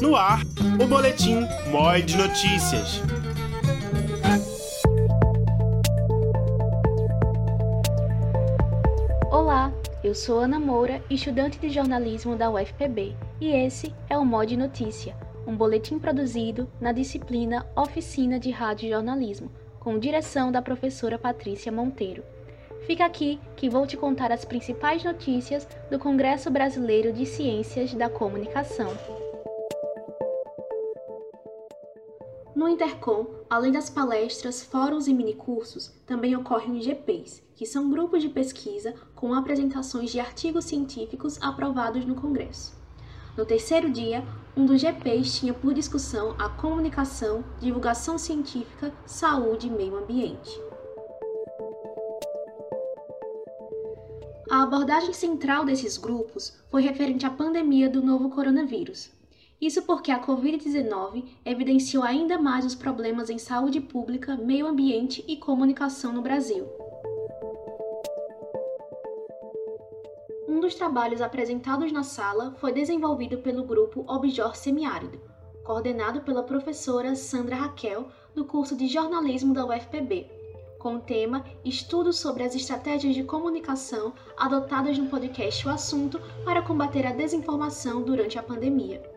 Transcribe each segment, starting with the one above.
No ar, o boletim MOI de Notícias. Olá, eu sou Ana Moura, estudante de jornalismo da UFPB, e esse é o MOI de Notícia, um boletim produzido na disciplina Oficina de Rádio Jornalismo, com direção da professora Patrícia Monteiro. Fica aqui que vou te contar as principais notícias do Congresso Brasileiro de Ciências da Comunicação. No Intercom, além das palestras, fóruns e minicursos, também ocorrem os GPs, que são grupos de pesquisa com apresentações de artigos científicos aprovados no Congresso. No terceiro dia, um dos GPs tinha por discussão a comunicação, divulgação científica, saúde e meio ambiente. A abordagem central desses grupos foi referente à pandemia do novo coronavírus. Isso porque a Covid-19 evidenciou ainda mais os problemas em saúde pública, meio ambiente e comunicação no Brasil. Um dos trabalhos apresentados na sala foi desenvolvido pelo grupo Objor Semiárido, coordenado pela professora Sandra Raquel, do curso de jornalismo da UFPB, com o tema Estudos sobre as estratégias de comunicação adotadas no podcast O Assunto para combater a desinformação durante a pandemia.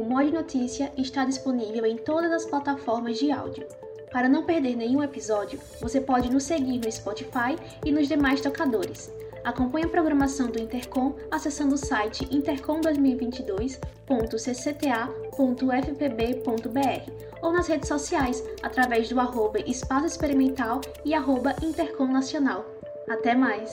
O Mod Notícia está disponível em todas as plataformas de áudio. Para não perder nenhum episódio, você pode nos seguir no Spotify e nos demais tocadores. Acompanhe a programação do Intercom acessando o site intercom2022.ccta.fpb.br ou nas redes sociais através do arroba Espaço Experimental e arroba Intercom Nacional. Até mais!